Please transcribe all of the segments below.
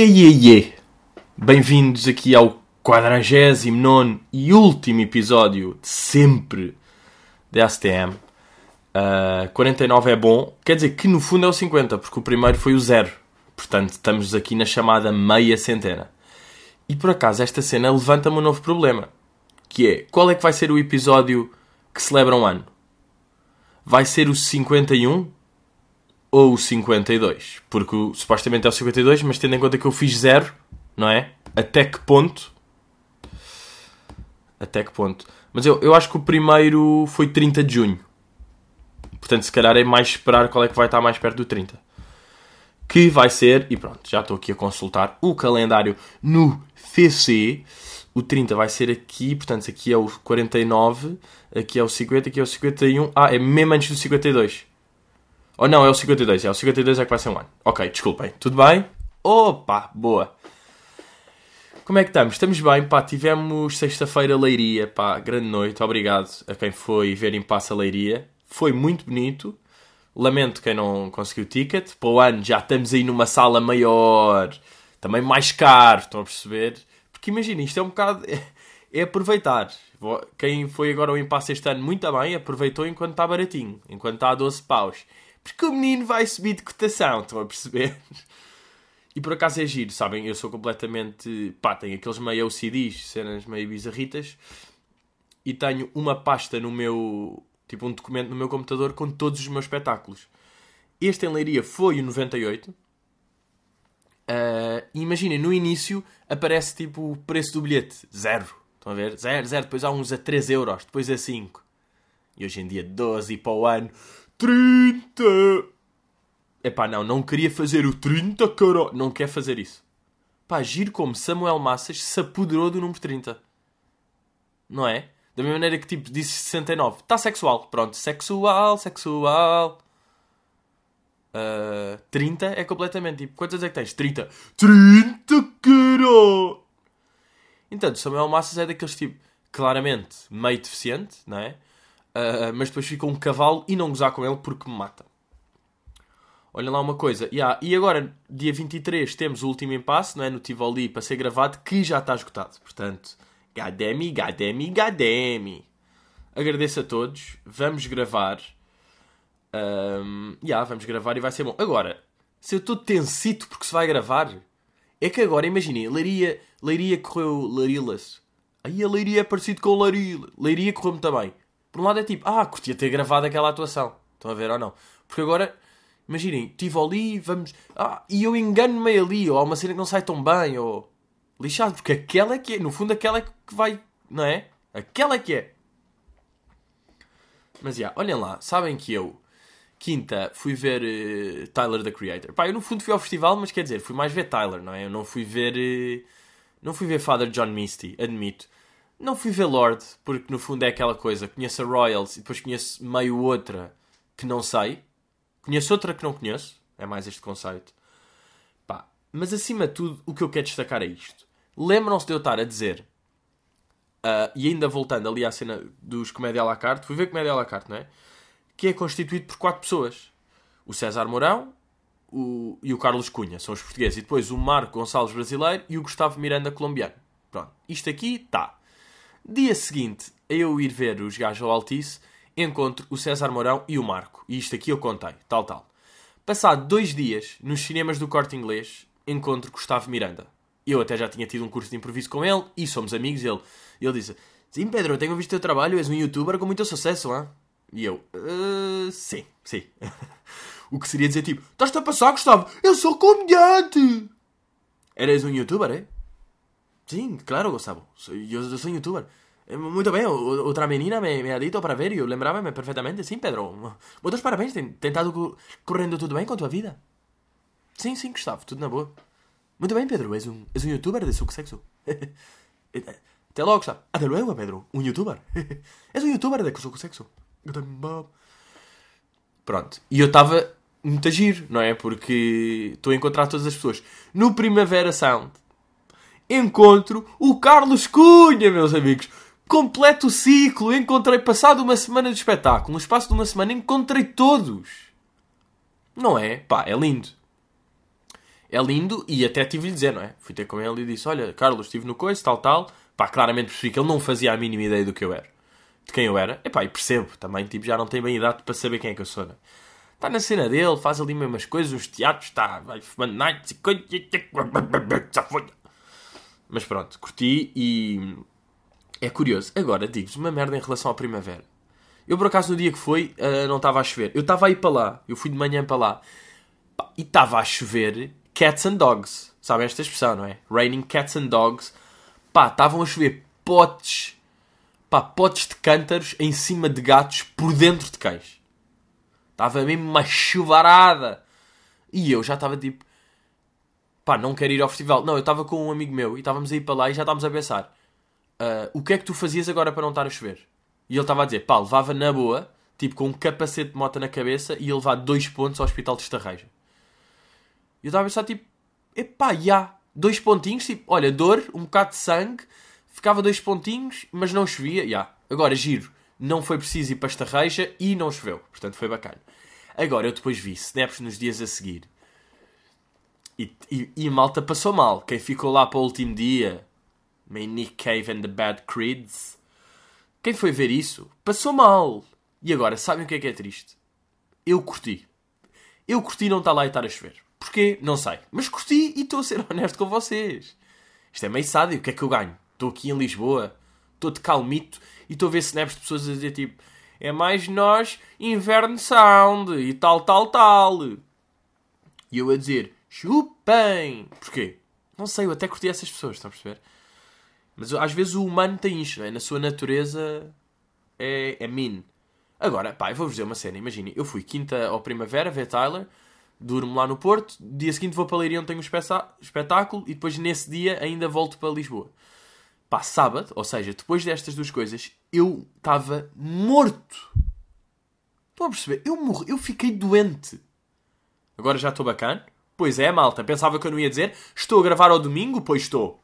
Iê. Bem-vindos aqui ao 49 e último episódio de sempre da STM. Uh, 49 é bom, quer dizer que no fundo é o 50, porque o primeiro foi o zero. Portanto, estamos aqui na chamada meia centena. E por acaso, esta cena levanta-me um novo problema. Que é, qual é que vai ser o episódio que celebra um ano? Vai ser o 51 ou o 52? Porque supostamente é o 52, mas tendo em conta que eu fiz zero, não é? Até que ponto? Até que ponto? Mas eu, eu acho que o primeiro foi 30 de junho. Portanto, se calhar é mais esperar qual é que vai estar mais perto do 30. Que vai ser, e pronto, já estou aqui a consultar o calendário no FC. O 30 vai ser aqui, portanto, aqui é o 49, aqui é o 50, aqui é o 51. Ah, é mesmo antes do 52. Ou oh, não, é o 52, é o 52 é que vai ser um ano. Ok, desculpem. Tudo bem? Opa, boa. Como é que estamos? Estamos bem, pá, tivemos sexta-feira Leiria, pá, grande noite, obrigado a quem foi ver em Passa Leiria. Foi muito bonito. Lamento quem não conseguiu ticket. Para o ano já estamos aí numa sala maior, também mais caro, estão a perceber? Porque imagina, isto é um bocado. É, aproveitar. Quem foi agora ao impasse este ano muito bem, aproveitou enquanto está baratinho, enquanto está a 12 paus. Porque o menino vai subir de cotação, estão a perceber? E por acaso é giro, sabem? Eu sou completamente. pá, tenho aqueles meio OCDs, cenas meio bizarritas. E tenho uma pasta no meu tipo um documento no meu computador com todos os meus espetáculos. Este em Leiria foi o 98. Uh, ah, imaginem, no início aparece tipo o preço do bilhete, zero. Estão a ver? Zero, zero. Depois há uns a 3 euros, depois a 5. E hoje em dia 12 e para o ano 30. Epá, não, não queria fazer o 30, caro. Não quer fazer isso. Pá, giro como Samuel Massas se apoderou do número 30. Não é? Da mesma maneira que tipo disse 69. Está sexual. Pronto. Sexual, sexual. Uh, 30 é completamente tipo. Quantas é que tens? 30. 30, caro! Então, Samuel Massas é daqueles tipo. Claramente meio deficiente, não é? Uh, mas depois fica um cavalo e não gozar com ele porque me mata. Olha lá uma coisa. Yeah. E agora, dia 23, temos o último impasse, não é? No Tivoli para ser gravado, que já está esgotado. Portanto, Gademi, Gademi, Gademi. Agradeço a todos. Vamos gravar. Um, yeah, vamos gravar e vai ser bom. Agora, se eu estou tensito porque se vai gravar, é que agora, imaginem, Leiria, Leiria correu Larilas. Aí a Leiria é parecido com Larila. Leiria correu muito bem. Por um lado é tipo, ah, curtia ter gravado aquela atuação. Estão a ver ou não? Porque agora, imaginem, estive ali, vamos. Ah, e eu engano-me ali, ou há uma cena que não sai tão bem, ou lixado, porque aquela é que é, no fundo, aquela é que vai, não é? Aquela é que é. Mas já, yeah, olhem lá, sabem que eu, quinta, fui ver uh, Tyler the Creator. Pá, eu no fundo fui ao festival, mas quer dizer, fui mais ver Tyler, não é? Eu não fui ver. Uh, não fui ver Father John Misty, admito. Não fui ver Lord, porque no fundo é aquela coisa. Conheço a Royals e depois conheço meio outra que não sei. Conheço outra que não conheço. É mais este conceito. Pá, mas acima de tudo, o que eu quero destacar é isto. Lembram-se de eu estar a dizer, uh, e ainda voltando ali à cena dos Comédia à la carte, fui ver Comédia à la carte, não é? Que é constituído por quatro pessoas: o César Mourão o, e o Carlos Cunha, são os portugueses, e depois o Marco Gonçalves brasileiro e o Gustavo Miranda colombiano. Pronto, isto aqui está. Dia seguinte, a eu ir ver os gajos ao Altice, encontro o César Mourão e o Marco. E isto aqui eu contei, tal, tal. Passado dois dias, nos cinemas do Corte Inglês, encontro Gustavo Miranda. Eu até já tinha tido um curso de improviso com ele e somos amigos. Ele, ele disse: Sim, Pedro, eu tenho visto o teu trabalho, és um youtuber com muito sucesso, hein? E eu: uh, Sim, sim. o que seria dizer tipo: Estás-te a passar, Gustavo? Eu sou comediante! Eres um youtuber, é? Sim, claro, Gustavo. Eu, sou um youtuber. Eh, muito bem, outra menina me, me ha dito para ver e eu lembrava-me perfeitamente. Sim, Pedro. Muitos parabéns, tem, tem estado correndo tudo bem com a tua vida? Sim, sim, Gustavo, tudo na boa. Muito bem, Pedro, és um, és um youtuber de sucesso. Até logo, está. Até logo, Pedro, um youtuber. és um youtuber de sucesso. Pronto. E eu estava muito a giro, não é? Porque estou a encontrar todas as pessoas. No Primavera Sound, encontro o Carlos Cunha, meus amigos. Completo o ciclo. Encontrei, passado uma semana de espetáculo, no espaço de uma semana, encontrei todos. Não é? Pá, é lindo. é lindo e até tive-lhe dizer, não é? Fui ter com ele e disse: Olha, Carlos, estive no coice, tal, tal. Pá, claramente percebi que ele não fazia a mínima ideia do que eu era. De quem eu era. Epá, e percebo também, tipo, já não tem bem idade para saber quem é que eu sou, não é? Está na cena dele, faz ali mesmo as coisas, os teatros, está, vai fumando nights e coisa. Mas pronto, curti e. É curioso. Agora, digo-vos uma merda em relação à primavera. Eu, por acaso, no dia que foi, uh, não estava a chover. Eu estava a ir para lá. Eu fui de manhã para lá. E estava a chover cats and dogs. Sabem esta expressão, não é? Raining cats and dogs. Pá, estavam a chover potes. Pá, potes de cântaros em cima de gatos por dentro de cães. Estava mesmo uma chuvarada. E eu já estava tipo... Pá, não quero ir ao festival. Não, eu estava com um amigo meu e estávamos a ir para lá e já estávamos a pensar. Uh, o que é que tu fazias agora para não estar a chover? E ele estava a dizer, pá, levava na boa, tipo com um capacete de moto na cabeça e ia levar dois pontos ao hospital de Estarreja. E eu estava a pensar, tipo, epá, já, dois pontinhos, tipo, olha, dor, um bocado de sangue, ficava dois pontinhos, mas não chovia, já. Agora, giro, não foi preciso ir para Estarreja e não choveu, portanto foi bacana. Agora, eu depois vi snaps nos dias a seguir. E, e, e a malta passou mal. Quem ficou lá para o último dia, My Nick Cave and the Bad Creeds, quem foi ver isso, passou mal. E agora, sabem o que é que é triste? Eu curti. Eu curti não estar lá e estar a chover. Porquê? Não sei. Mas curti e estou a ser honesto com vocês. Isto é meio sádio. O que é que eu ganho? Estou aqui em Lisboa. Estou de calmito e estou a ver snaps de pessoas a dizer tipo é mais nós, inverno sound e tal, tal, tal. E eu a dizer chupem. Porquê? Não sei, eu até curti essas pessoas, estão a perceber? Mas às vezes o humano tem isto, é? na sua natureza é, é mean. Agora, pá, eu vou-vos dizer uma cena, imaginem, eu fui quinta ou primavera ver Tyler durmo lá no Porto, dia seguinte vou para Leiria onde tenho um espetáculo e depois nesse dia ainda volto para Lisboa. Pá, sábado, ou seja, depois destas duas coisas, eu estava morto. Estão a perceber? Eu morri, eu fiquei doente. Agora já estou bacana? Pois é, malta, pensava que eu não ia dizer. Estou a gravar ao domingo? Pois estou.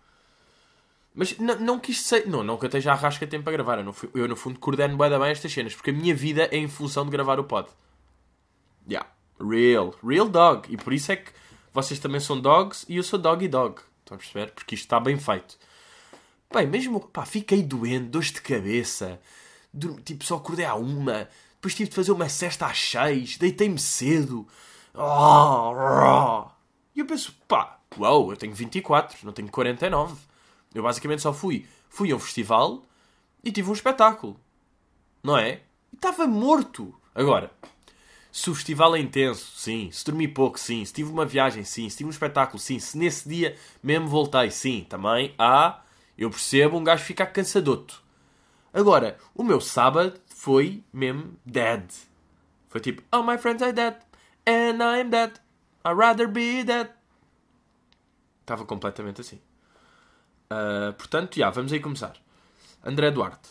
Mas não quis ser. Não, não que eu esteja a rasca tempo para gravar. Eu, no, eu, no fundo, coordeno bem, bem estas cenas. Porque a minha vida é em função de gravar o pod. Yeah. Real. Real dog. E por isso é que vocês também são dogs e eu sou dog e dog. Estão a perceber? Porque isto está bem feito. Bem, mesmo. Pá, fiquei doente, dores de cabeça. Tipo, só acordei à uma. Depois tive de fazer uma cesta às seis. Deitei-me cedo. E eu penso, pá, uau, eu tenho 24, não tenho 49. Eu basicamente só fui. Fui a um festival e tive um espetáculo. Não é? E estava morto. Agora, se o festival é intenso, sim. Se dormi pouco, sim. Se tive uma viagem, sim. Se tive um espetáculo, sim. Se nesse dia mesmo voltei, sim. Também há. Eu percebo um gajo ficar cansadoto. Agora, o meu sábado foi mesmo dead. Foi tipo, oh my friends are dead. And I'm dead. I'd rather be dead. Estava completamente assim. Uh, portanto, já, vamos aí começar. André Duarte.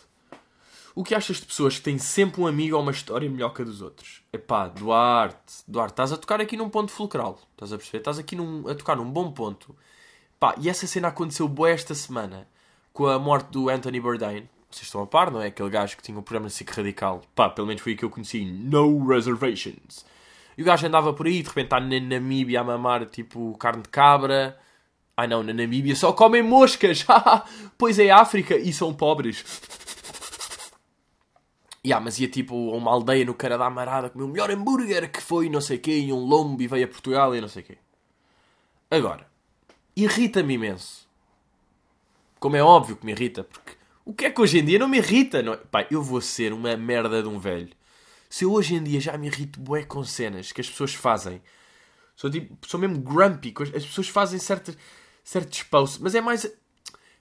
O que achas de pessoas que têm sempre um amigo ou uma história melhor que a dos outros? Epá, Duarte, Duarte, estás a tocar aqui num ponto fulcral. Estás a perceber? Estás aqui num, a tocar num bom ponto. Pá, e essa cena aconteceu boa esta semana com a morte do Anthony Bourdain. Vocês estão a par, não é? Aquele gajo que tinha um programa de radical. Pá, pelo menos foi o que eu conheci. No Reservations. E o gajo andava por aí, de repente está na Namíbia a mamar tipo carne de cabra. Ai não, na Namíbia só comem moscas. pois é África e são pobres. Yeah, mas ia tipo a uma aldeia no cara da Amarada comer o melhor hambúrguer que foi não sei quê, e um lombo e veio a Portugal e não sei quê. Agora, irrita-me imenso. Como é óbvio que me irrita, porque o que é que hoje em dia não me irrita? Não é? Pai, eu vou ser uma merda de um velho. Se eu hoje em dia já me irrito bué com cenas que as pessoas fazem, sou, tipo, sou mesmo grumpy, as pessoas fazem certos, certos posts, mas é mais...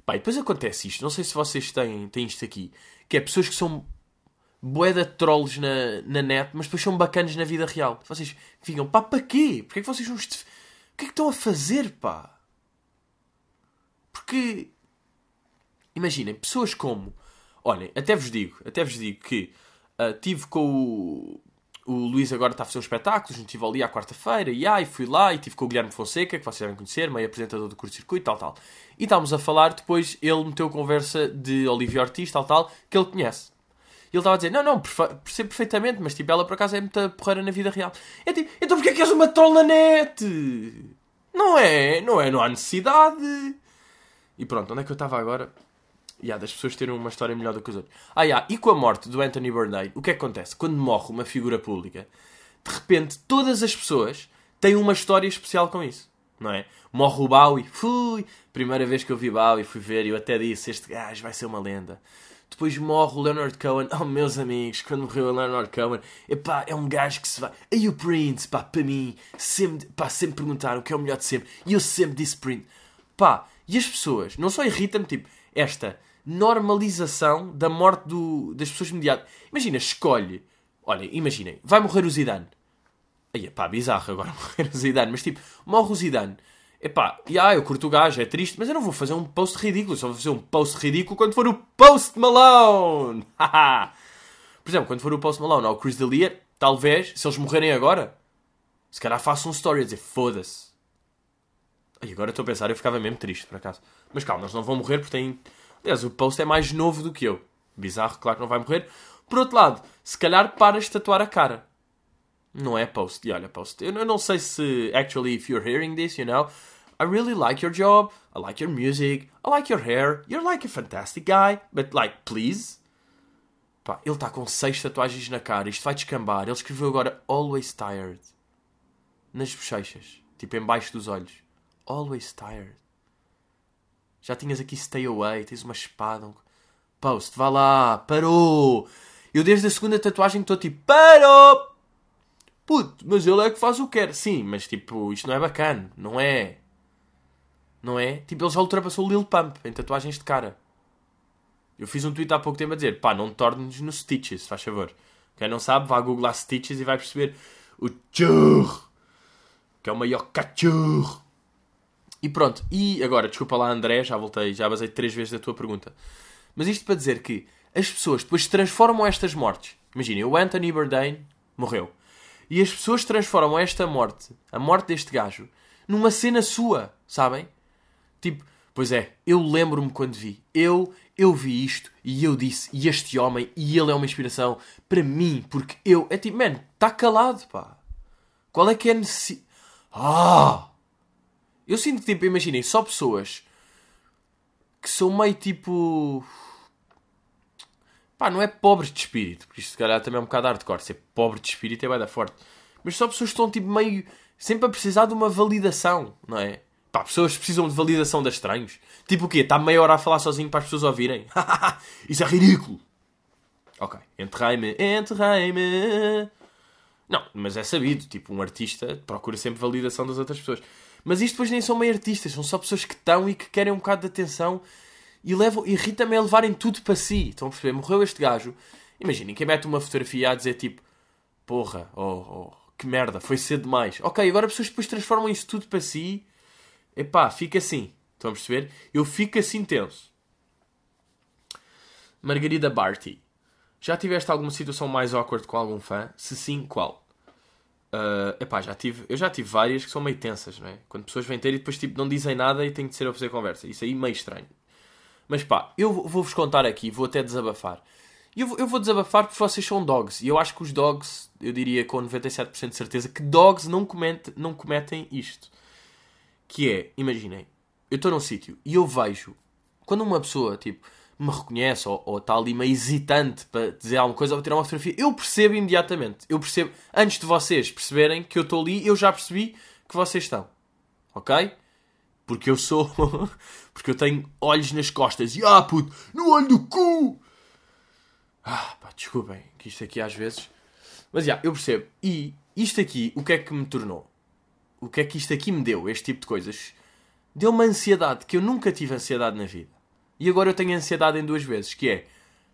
Pai, depois acontece isto, não sei se vocês têm, têm isto aqui, que é pessoas que são boeda de trolls na, na net, mas depois são bacanas na vida real. Vocês ficam, pá, para quê? Porquê é que vocês não... O que é que estão a fazer, pá? Porque... Imaginem, pessoas como... Olhem, até vos digo, até vos digo que uh, tive com o... O Luís agora está a fazer espetáculo, a gente estive ali à quarta-feira, e aí fui lá e tive com o Guilherme Fonseca, que vocês devem conhecer, meio apresentador do curto-circuito, tal, tal. E estávamos a falar, depois ele meteu conversa de Olivia Ortiz, tal, tal, que ele conhece. E ele estava a dizer, não, não, percebo perfeitamente, mas tipo, ela por acaso é muita porreira na vida real. É tipo, então porquê é que és uma troll na net? Não é, não é, não há necessidade. E pronto, onde é que eu estava agora? Yeah, das pessoas terem uma história melhor do que os outros. Ah, yeah, e com a morte do Anthony Bourdain, o que é que acontece? Quando morre uma figura pública, de repente todas as pessoas têm uma história especial com isso, não é? Morre o Bowie, fui, primeira vez que eu vi Bowie, fui ver e eu até disse, este gajo vai ser uma lenda. Depois morre o Leonard Cohen. Oh, meus amigos, quando morreu o Leonard Cohen, epá, é um gajo que se vai. E o Prince, pá, para mim, sempre, pá, sempre perguntaram o que é o melhor de sempre. E eu sempre disse Prince. Pá, e as pessoas, não só irritam-me, tipo, esta normalização da morte do, das pessoas imediatas. Imagina, escolhe. Olha, imaginem, vai morrer o Zidane. Aí, pá, bizarro agora morrer o Zidane, mas tipo, morre o Zidane. Epá, e ah, eu curto o gajo, é triste, mas eu não vou fazer um post ridículo, só vou fazer um post ridículo quando for o Post Malone! Por exemplo, quando for o Post Malone ou o Chris D'Elia, talvez, se eles morrerem agora, se calhar faço um story a dizer foda-se. E agora estou a pensar, eu ficava mesmo triste, por acaso. Mas calma, eles não vão morrer porque têm... Aliás, o Post é mais novo do que eu. Bizarro, claro que não vai morrer. Por outro lado, se calhar paras de tatuar a cara. Não é Post. E olha, Post, eu não sei se... Actually, if you're hearing this, you know... I really like your job, I like your music, I like your hair, you're like a fantastic guy, but like, please? Pá, ele está com seis tatuagens na cara, isto vai descambar. Ele escreveu agora Always Tired. Nas bochechas, tipo embaixo dos olhos. Always Tired. Já tinhas aqui Stay Away, tens uma espada. Um... Post, vá lá, parou! Eu desde a segunda tatuagem estou tipo, parou! Puto, mas ele é que faz o que quer. Sim, mas tipo, isto não é bacana, não é? Não é? Tipo, ele já ultrapassou o Lil Pump em tatuagens de cara. Eu fiz um tweet há pouco tempo a dizer: pá, não tornes no Stitches, faz favor. Quem não sabe, vá googlar Stitches e vai perceber o churro, que é o maior cachorro. E pronto, e agora, desculpa lá, André, já voltei, já basei três vezes a tua pergunta. Mas isto para dizer que as pessoas depois transformam estas mortes. Imaginem, o Anthony Bourdain morreu. E as pessoas transformam esta morte, a morte deste gajo, numa cena sua, sabem? Tipo, pois é, eu lembro-me quando vi. Eu, eu vi isto e eu disse, e este homem, e ele é uma inspiração para mim, porque eu. É tipo, man, está calado, pá. Qual é que é a necessidade. Ah! Eu sinto que, tipo, imaginem, só pessoas que são meio tipo. Pá, não é pobres de espírito, porque isto se calhar também é um bocado hardcore. Ser pobre de espírito é bem forte. Mas só pessoas que estão tipo meio. sempre a precisar de uma validação, não é? Pá, pessoas precisam de validação de estranhos. Tipo o quê? Está meia hora a falar sozinho para as pessoas ouvirem? Isso é ridículo. Ok. Enterrei-me. Enterrei-me. Não, mas é sabido. Tipo, um artista procura sempre validação das outras pessoas. Mas isto depois nem são meio artistas. São só pessoas que estão e que querem um bocado de atenção. E levam, irrita-me a levarem tudo para si. Estão a perceber? Morreu este gajo. Imaginem, quem mete uma fotografia a dizer tipo... Porra, oh, oh, que merda, foi cedo demais. Ok, agora as pessoas depois transformam isso tudo para si Epá, fica assim. Estão a perceber? Eu fico assim tenso. Margarida Barty. Já tiveste alguma situação mais awkward com algum fã? Se sim, qual? Uh, epá, já tive, eu já tive várias que são meio tensas, não é? Quando pessoas vêm ter e depois tipo, não dizem nada e tem de ser a fazer conversa. Isso aí meio estranho. Mas pá, eu vou-vos contar aqui, vou até desabafar. Eu, eu vou desabafar porque vocês são dogs. E eu acho que os dogs, eu diria com 97% de certeza, que dogs não, comente, não cometem isto. Que é, imaginem, eu estou num sítio e eu vejo, quando uma pessoa, tipo, me reconhece ou, ou está ali meio hesitante para dizer alguma coisa ou tirar uma fotografia, eu percebo imediatamente. Eu percebo, antes de vocês perceberem que eu estou ali, eu já percebi que vocês estão. Ok? Porque eu sou. porque eu tenho olhos nas costas. E ah, puto, no olho do cu! Ah, pá, desculpem, que isto aqui às vezes. Mas já, eu percebo. E isto aqui, o que é que me tornou? o que é que isto aqui me deu, este tipo de coisas? Deu-me ansiedade, que eu nunca tive ansiedade na vida. E agora eu tenho ansiedade em duas vezes, que é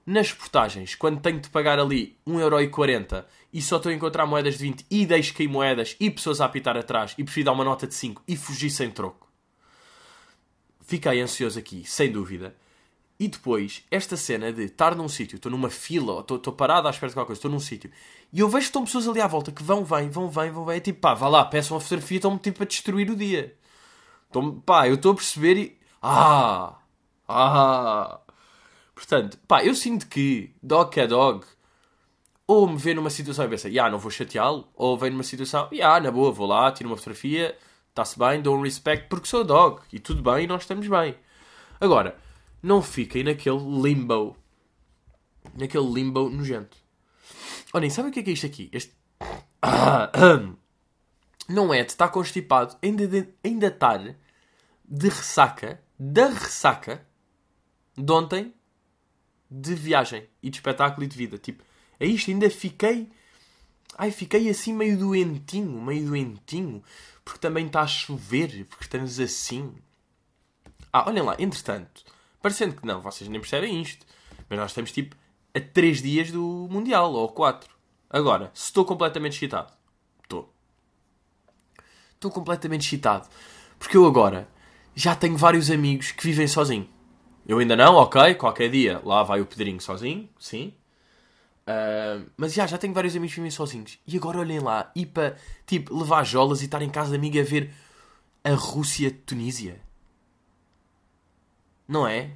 nas portagens, quando tenho de pagar ali 1,40€ e só estou a encontrar moedas de 20 e deixo cair moedas e pessoas a apitar atrás e prefiro dar uma nota de 5 e fugir sem troco. Fiquei ansioso aqui, sem dúvida. E depois, esta cena de estar num sítio, estou numa fila, estou, parado à espera de qualquer coisa, estou num sítio, e eu vejo que estão pessoas ali à volta que vão, vêm, vão, vêm, vão, vêm, e tipo, pá, vá lá, peçam uma fotografia, estão-me tipo a destruir o dia. Então, pá, eu estou a perceber e. Ah! Ah! Portanto, pá, eu sinto que, dog é dog, ou me vê numa situação e pensa, ah, não vou chateá-lo, ou vem numa situação, ah, na boa, vou lá, tiro uma fotografia, está-se bem, dou um respect porque sou dog. E tudo bem, nós estamos bem. Agora, não fiquem naquele limbo. Naquele limbo nojento. Olhem, sabem o que é que é isto aqui? Este. Não é de estar constipado, ainda, de, ainda estar de ressaca, da ressaca de ontem, de viagem e de espetáculo e de vida. Tipo, é isto, ainda fiquei. Ai, fiquei assim meio doentinho, meio doentinho, porque também está a chover, porque estamos assim. Ah, olhem lá, entretanto, parecendo que não, vocês nem percebem isto, mas nós estamos tipo a 3 dias do Mundial, ou 4. Agora, se estou completamente excitado, estou. Estou completamente excitado, porque eu agora já tenho vários amigos que vivem sozinho. Eu ainda não, ok, qualquer dia lá vai o Pedrinho sozinho, sim. Uh, mas já, já tenho vários amigos que sozinhos. E agora olhem lá, ir para, tipo, levar jolas e estar em casa de amiga a ver a Rússia-Tunísia. Não é?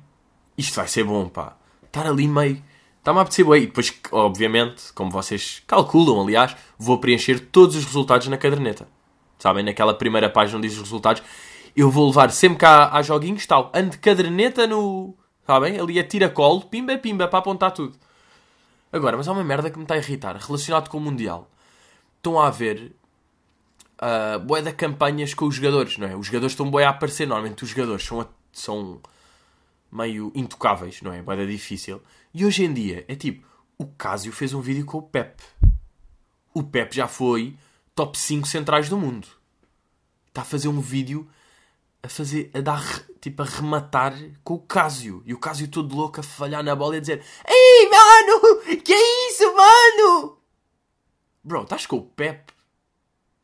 Isto vai ser bom, pá. Estar ali meio... Está-me a apetecer bem. E depois, obviamente, como vocês calculam, aliás, vou preencher todos os resultados na caderneta. Sabem, naquela primeira página onde diz os resultados. Eu vou levar sempre cá a joguinhos, tal. Ando de caderneta no... Sabem? Ali a tira-colo, pimba, pimba, para apontar tudo. Agora, mas há uma merda que me está a irritar, relacionado com o Mundial. Estão a haver uh, boé de campanhas com os jogadores, não é? Os jogadores estão boé a aparecer, normalmente os jogadores são, são meio intocáveis, não é? Boé difícil. E hoje em dia é tipo, o Casio fez um vídeo com o Pep. O Pep já foi top 5 centrais do mundo. Está a fazer um vídeo a fazer, a dar, tipo, a rematar com o Casio. E o Casio todo louco a falhar na bola e a dizer Ei, mano! Que é isso, mano? Bro, estás com o Pep?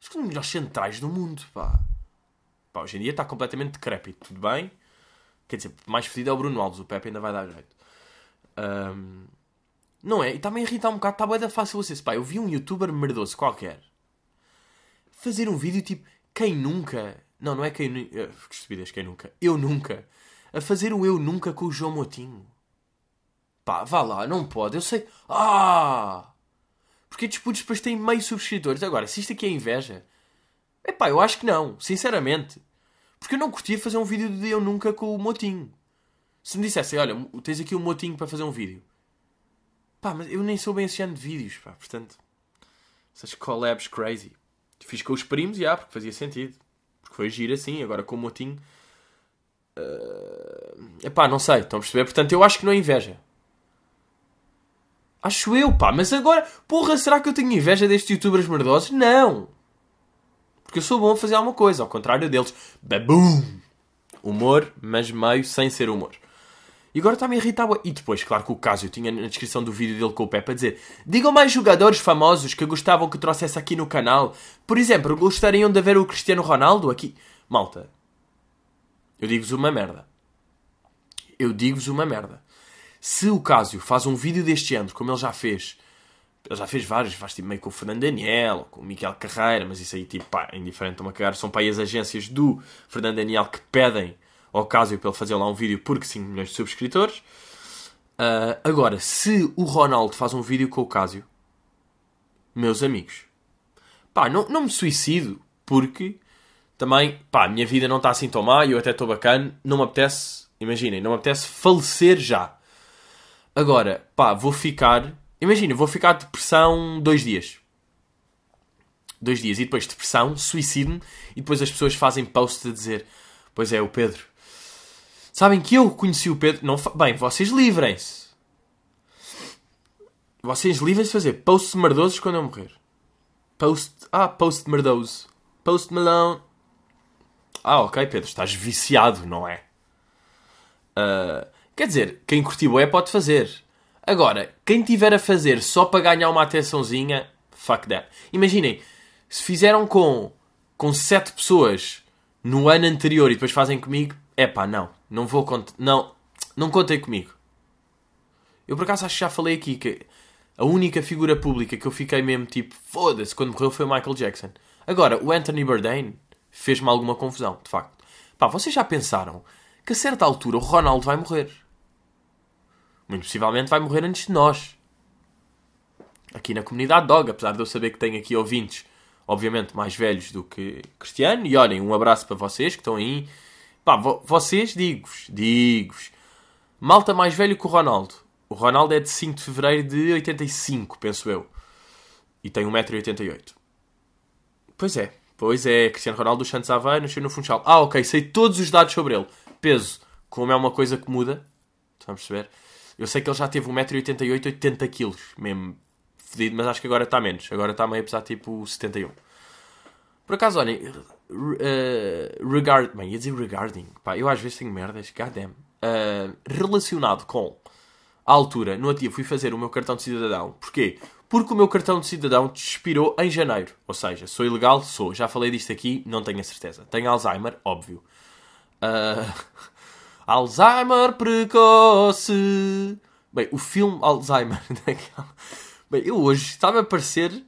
Acho que é um dos melhores centrais do mundo, pá. Pá, hoje em dia está completamente decrépito, tudo bem? Quer dizer, mais fedido é o Bruno Alves, o Pepe ainda vai dar jeito. Um, não é? E está-me a irritar um bocado, está bem da fácil vocês. Pá, eu vi um youtuber merdoso qualquer fazer um vídeo tipo, quem nunca não, não é quem. Uh, que estupidez, quem nunca. Eu nunca. A fazer o eu nunca com o João Motinho. Pá, vá lá, não pode. Eu sei. Ah! Porque estes putos depois têm meio subscritores. Agora, se isto aqui é inveja. É pá, eu acho que não, sinceramente. Porque eu não curtia fazer um vídeo de eu nunca com o Motinho. Se me dissessem, olha, tens aqui um Motinho para fazer um vídeo. Pá, mas eu nem sou bem esse ano de vídeos, pá. Portanto, essas collabs crazy. Fiz com os primos, já, porque fazia sentido. Foi giro assim, agora com o Motinho. Uh... Epá, não sei, estão a perceber? Portanto, eu acho que não é inveja. Acho eu, pá, mas agora, porra, será que eu tenho inveja destes youtubers merdosos? Não! Porque eu sou bom a fazer alguma coisa, ao contrário deles. Babum! Humor, mas meio sem ser humor. E agora está-me a irritar. E depois, claro que o eu tinha na descrição do vídeo dele com o Pepe a dizer: Digam mais jogadores famosos que gostavam que trouxesse aqui no canal. Por exemplo, gostariam de ver o Cristiano Ronaldo aqui. Malta, eu digo-vos uma merda. Eu digo-vos uma merda. Se o Cásio faz um vídeo deste género, como ele já fez, ele já fez vários, faz tipo meio com o Fernando Daniel, com o Miguel Carreira, mas isso aí, tipo, pá, é indiferente, estão a cagar. São para aí as agências do Fernando Daniel que pedem ao Casio para ele fazer lá um vídeo porque 5 milhões de subscritores. Uh, agora, se o Ronaldo faz um vídeo com o Casio, meus amigos, pá, não, não me suicido porque também, pá, a minha vida não está assim tão má e eu até estou bacana, não me apetece, imaginem, não me apetece falecer já. Agora, pá, vou ficar, imagina, vou ficar de depressão dois dias. Dois dias e depois depressão, suicídio-me e depois as pessoas fazem post a dizer: Pois é, o Pedro Sabem que eu conheci o Pedro. Não fa... Bem, vocês livrem-se. Vocês livrem-se de fazer posts merdosos quando eu morrer. Post. Ah, post merdoso. Post Malone. Ah, ok, Pedro, estás viciado, não é? Uh, quer dizer, quem curtiu é pode fazer. Agora, quem tiver a fazer só para ganhar uma atençãozinha, fuck that. Imaginem, se fizeram com, com sete pessoas no ano anterior e depois fazem comigo, é pá, não. Não vou contar. Não, não contem comigo. Eu por acaso acho que já falei aqui que a única figura pública que eu fiquei mesmo tipo, foda-se, quando morreu foi o Michael Jackson. Agora, o Anthony Bourdain fez-me alguma confusão, de facto. Pá, vocês já pensaram que a certa altura o Ronaldo vai morrer? Muito possivelmente vai morrer antes de nós. Aqui na comunidade Dog, apesar de eu saber que tenho aqui ouvintes obviamente mais velhos do que Cristiano. E olhem, um abraço para vocês que estão aí. Pá, vo vocês, digo-vos, digo-vos. Malta mais velho que o Ronaldo. O Ronaldo é de 5 de fevereiro de 85, penso eu. E tem 1,88m. Pois é, pois é. Cristiano Ronaldo dos Santos Aveiro nasceu no Funchal. Ah, ok, sei todos os dados sobre ele. Peso, como é uma coisa que muda, estão a perceber? Eu sei que ele já teve 1,88m, 80kg, mesmo fedido, mas acho que agora está menos. Agora está meio a pesar tipo 71. Por acaso, olhem, uh, regard, bem, ia dizer regarding, pá, eu às vezes tenho merdas, goddamn. Uh, relacionado com a altura, no dia fui fazer o meu cartão de cidadão. Porquê? Porque o meu cartão de cidadão expirou em janeiro. Ou seja, sou ilegal? Sou. Já falei disto aqui, não tenho a certeza. Tenho Alzheimer, óbvio. Uh... Alzheimer precoce. Bem, o filme Alzheimer. Bem, eu hoje estava a parecer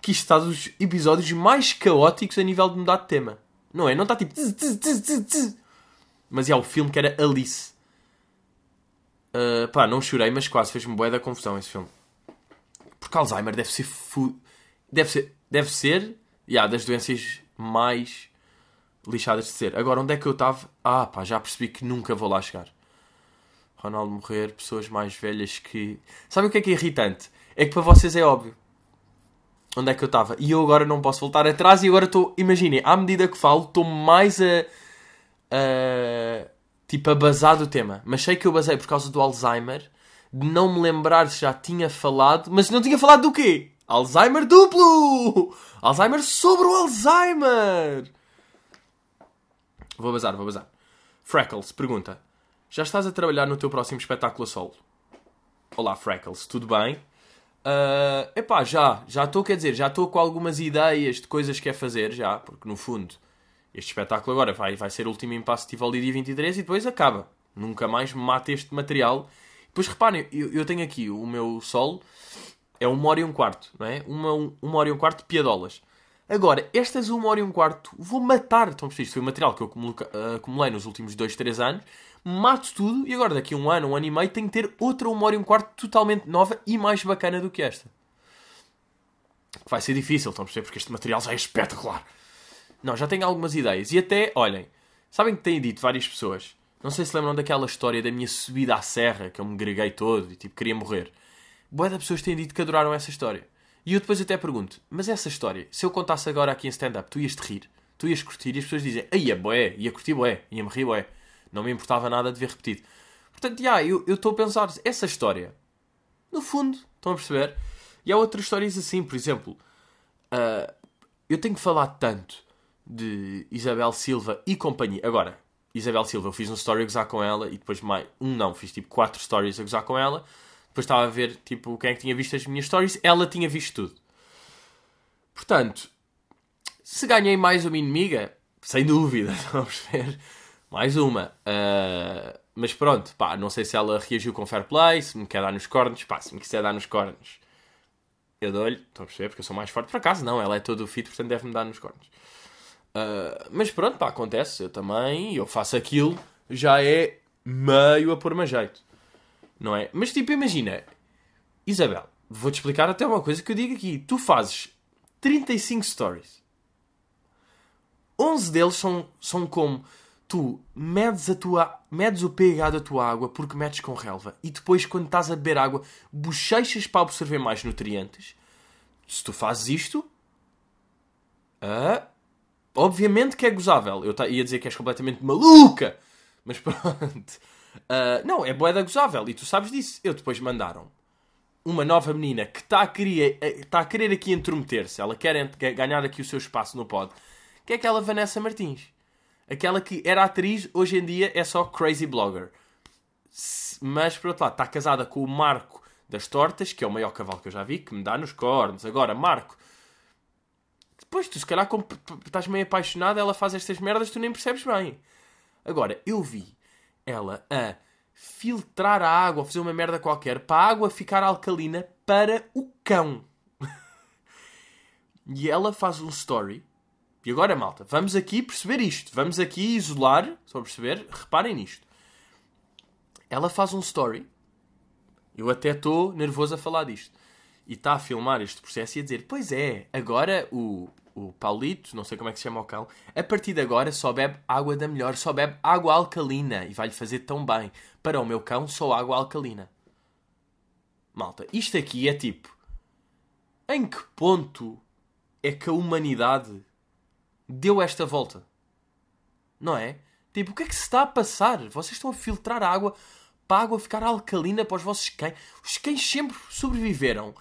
que isto está dos episódios mais caóticos a nível de mudar de tema. Não é? Não está tipo. Mas é o filme que era Alice. Uh, pá, não chorei, mas quase fez-me boa da confusão esse filme. Porque Alzheimer deve ser. Fu... Deve ser. Deve ser. Yeah, das doenças mais lixadas de ser. Agora, onde é que eu estava? Ah, pá, já percebi que nunca vou lá chegar. Ronaldo morrer, pessoas mais velhas que. Sabe o que é que é irritante? É que para vocês é óbvio. Onde é que eu estava? E eu agora não posso voltar atrás e agora estou. Imaginem, à medida que falo, estou mais a. a tipo, a basar do tema. Mas sei que eu basei por causa do Alzheimer, de não me lembrar se já tinha falado. Mas não tinha falado do quê? Alzheimer duplo! Alzheimer sobre o Alzheimer! Vou bazar, vou bazar. Freckles pergunta: Já estás a trabalhar no teu próximo espetáculo a solo? Olá, Freckles, tudo bem? Uh, epá, já, já estou, quer dizer, já estou com algumas ideias de coisas que é fazer, já, porque no fundo, este espetáculo agora vai, vai ser o último impasse Tivoli dia 23 e depois acaba. Nunca mais mata este material. Depois reparem, eu, eu tenho aqui o meu solo, é uma hora e um quarto, não é? Uma, uma hora e um quarto de piadolas. Agora, estas uma hora e um quarto, vou matar. Então, isto foi o material que eu acumulei nos últimos dois, três anos. Mato tudo e agora, daqui a um ano, um ano e meio, tenho que ter outra uma hora e um quarto totalmente nova e mais bacana do que esta. Vai ser difícil, estão a perceber? Porque este material já é espetacular. Não, já tenho algumas ideias. E até, olhem, sabem que têm dito várias pessoas. Não sei se lembram daquela história da minha subida à serra, que eu me greguei todo e tipo queria morrer. Boa de pessoas têm dito que adoraram essa história. E eu depois até pergunto, mas essa história, se eu contasse agora aqui em stand-up, tu ias-te rir? Tu ias curtir? E as pessoas dizem, aí é boé, ia curtir boé, ia-me rir boé. Não me importava nada de ver repetido. Portanto, já, eu estou a pensar, essa história, no fundo, estão a perceber? E há outras histórias assim, por exemplo, uh, eu tenho que falar tanto de Isabel Silva e companhia. Agora, Isabel Silva, eu fiz um story a gozar com ela e depois mais. Um não, fiz tipo quatro stories a gozar com ela. Depois estava a ver, tipo, quem é que tinha visto as minhas stories. Ela tinha visto tudo. Portanto, se ganhei mais uma inimiga, sem dúvida, vamos ver. Mais uma. Uh, mas pronto, pá, não sei se ela reagiu com fair play, se me quer dar nos cornos. Pá, se me quiser dar nos cornos, eu dou-lhe. Estão a perceber? Porque eu sou mais forte. Por acaso, não, ela é todo fit, portanto deve-me dar nos cornos. Uh, mas pronto, pá, acontece. Eu também, eu faço aquilo, já é meio a pôr-me jeito. Não é? Mas tipo, imagina, Isabel, vou-te explicar até uma coisa que eu digo aqui. Tu fazes 35 stories. 11 deles são, são como tu medes, a tua, medes o pH da tua água porque metes com relva e depois, quando estás a beber água, bochechas para absorver mais nutrientes. Se tu fazes isto, obviamente que é gozável. Eu ia dizer que és completamente maluca, mas pronto. Uh, não, é boeda gozável e tu sabes disso. Eu depois mandaram uma nova menina que está a querer, está a querer aqui intrometer-se. Ela quer ganhar aqui o seu espaço no pod. Que é aquela Vanessa Martins. Aquela que era atriz, hoje em dia é só crazy blogger. Mas, por outro lado, está casada com o Marco das Tortas, que é o maior cavalo que eu já vi, que me dá nos cornos. Agora, Marco, depois tu se calhar como estás meio apaixonado, ela faz estas merdas, tu nem percebes bem. Agora, eu vi ela a filtrar a água, fazer uma merda qualquer, para a água ficar alcalina para o cão. e ela faz um story. E agora, malta, vamos aqui perceber isto. Vamos aqui isolar, só perceber, reparem nisto. Ela faz um story. Eu até estou nervoso a falar disto. E está a filmar este processo e a dizer: Pois é, agora o o Paulito, não sei como é que se chama o cão, a partir de agora só bebe água da melhor, só bebe água alcalina e vai-lhe fazer tão bem. Para o meu cão, só água alcalina. Malta, isto aqui é tipo. Em que ponto é que a humanidade deu esta volta? Não é? Tipo, o que é que se está a passar? Vocês estão a filtrar a água para a água ficar alcalina para os vossos cães. Os cães sempre sobreviveram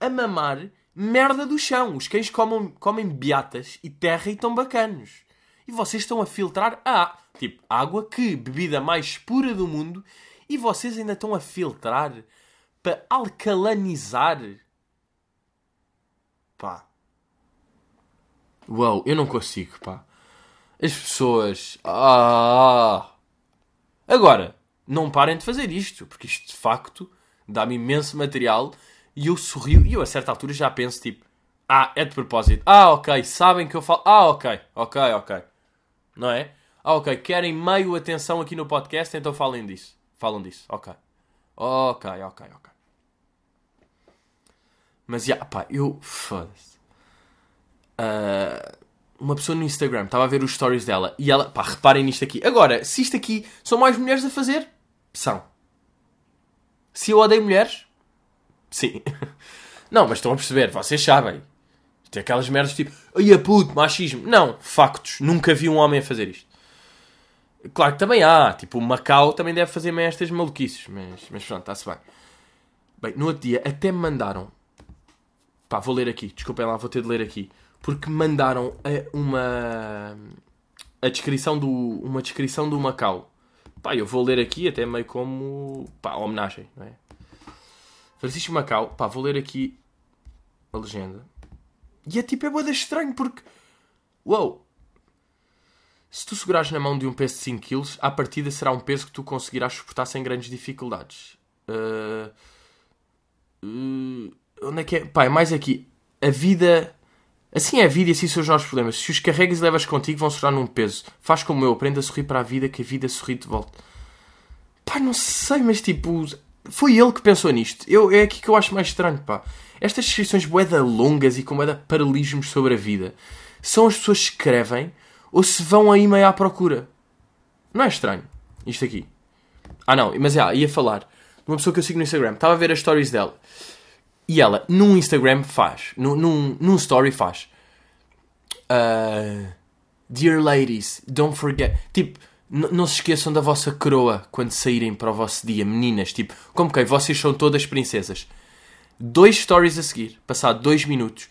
a mamar merda do chão. Os cães comem, comem beatas e terra e estão bacanos. E vocês estão a filtrar a tipo água que bebida mais pura do mundo e vocês ainda estão a filtrar para alcalanizar. Pá. Uau, eu não consigo, pá. As pessoas. Ah! Agora, não parem de fazer isto, porque isto de facto dá-me imenso material e eu sorrio e eu a certa altura já penso tipo: Ah, é de propósito. Ah, ok, sabem que eu falo. Ah, ok, ok, ok. Não é? Ah, ok, querem meio atenção aqui no podcast, então falem disso. Falam disso, ok. Ok, ok, ok. Mas já, pá, eu. Foda-se. Uh, uma pessoa no Instagram estava a ver os stories dela e ela. Pá, reparem nisto aqui. Agora, se isto aqui são mais mulheres a fazer, são. Se eu odeio mulheres, sim. Não, mas estão a perceber, vocês sabem. Tem aquelas merdas tipo, ai a puto, machismo. Não, factos. Nunca vi um homem a fazer isto. Claro que também há, tipo, o Macau também deve fazer estas maluquices, mas, mas pronto, está-se bem. Bem, no outro dia até me mandaram. Pá, vou ler aqui, desculpem lá, vou ter de ler aqui. Porque mandaram uma. A descrição do. Uma descrição do Macau. Pá, eu vou ler aqui até meio como. Pá, homenagem, não é? Francisco Macau, pá, vou ler aqui a legenda. E é tipo, é boeda estranho porque. Uou! Se tu segurares na mão de um peso de 5 kg, à partida será um peso que tu conseguirás suportar sem grandes dificuldades. Uh, uh, onde é que é? Pá, é mais aqui. A vida. Assim é a vida e assim são os nossos problemas. Se os carregas e levas contigo, vão se tornar num peso. Faz como eu, aprenda a sorrir para a vida, que a vida sorri de volta. Pá, não sei, mas tipo. Foi ele que pensou nisto. Eu, é aqui que eu acho mais estranho, pá. Estas descrições boeda longas e com boeda paralelismos sobre a vida são as pessoas que escrevem ou se vão aí meio à procura. Não é estranho? Isto aqui. Ah, não, mas já, ia falar de uma pessoa que eu sigo no Instagram. Estava a ver as stories dela. E ela, num Instagram, faz. Num, num, num story, faz. Uh, Dear ladies, don't forget. Tipo, não se esqueçam da vossa coroa quando saírem para o vosso dia, meninas. Tipo, como que vocês são todas princesas. Dois stories a seguir, passado dois minutos,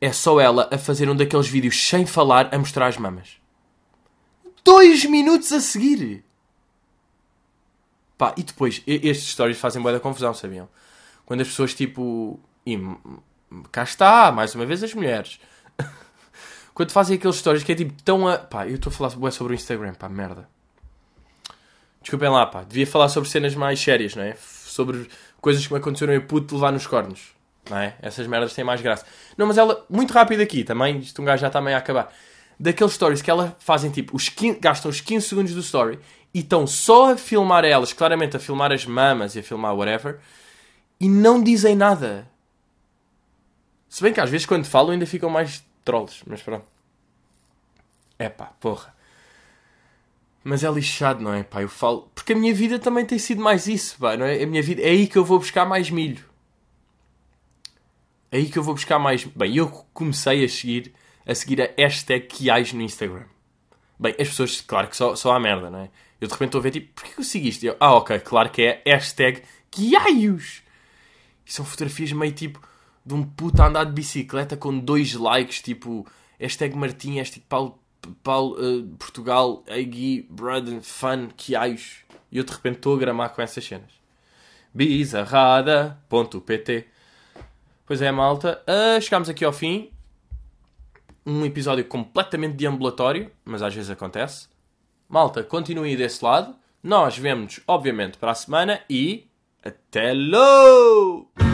é só ela a fazer um daqueles vídeos sem falar a mostrar as mamas. Dois minutos a seguir! Pá, e depois, estes stories fazem boa da confusão, sabiam? Quando as pessoas tipo. E cá está, mais uma vez as mulheres. Quando fazem aqueles stories que é tipo tão a. Pá, eu estou a falar sobre o Instagram, pá, merda. Desculpem lá, pá. Devia falar sobre cenas mais sérias, não é? Sobre coisas que me aconteceram em puto levar nos cornos. Não é? Essas merdas têm mais graça. Não, mas ela, muito rápido aqui também, isto um gajo já está meio a acabar. Daqueles stories que ela fazem tipo, os 15, gastam os 15 segundos do story e estão só a filmar elas, claramente a filmar as mamas e a filmar whatever, e não dizem nada. Se bem que às vezes quando falam ainda ficam mais trolls, mas pronto. É pá, porra. Mas é lixado, não é? Pá, eu falo. Porque a minha vida também tem sido mais isso, pá, não é? A minha vida é aí que eu vou buscar mais milho. É aí que eu vou buscar mais. Bem, eu comecei a seguir a seguir a hashtag Kiais no Instagram. Bem, as pessoas, claro que só, só há merda, não é? Eu de repente estou a ver tipo, porquê que eu segui isto? Eu, ah, ok, claro que é hashtag Kiaios. E são fotografias meio tipo de um puto a andar de bicicleta com dois likes, tipo hashtag Martim, hashtag Paulo, Paulo uh, Portugal, Agui, Braden, Fun, Kiaios. E eu de repente estou a gramar com essas cenas. Bizarrada.pt Pois é, malta. Uh, chegámos aqui ao fim. Um episódio completamente deambulatório, mas às vezes acontece. Malta, continuem desse lado. Nós vemos, obviamente, para a semana e. Até logo!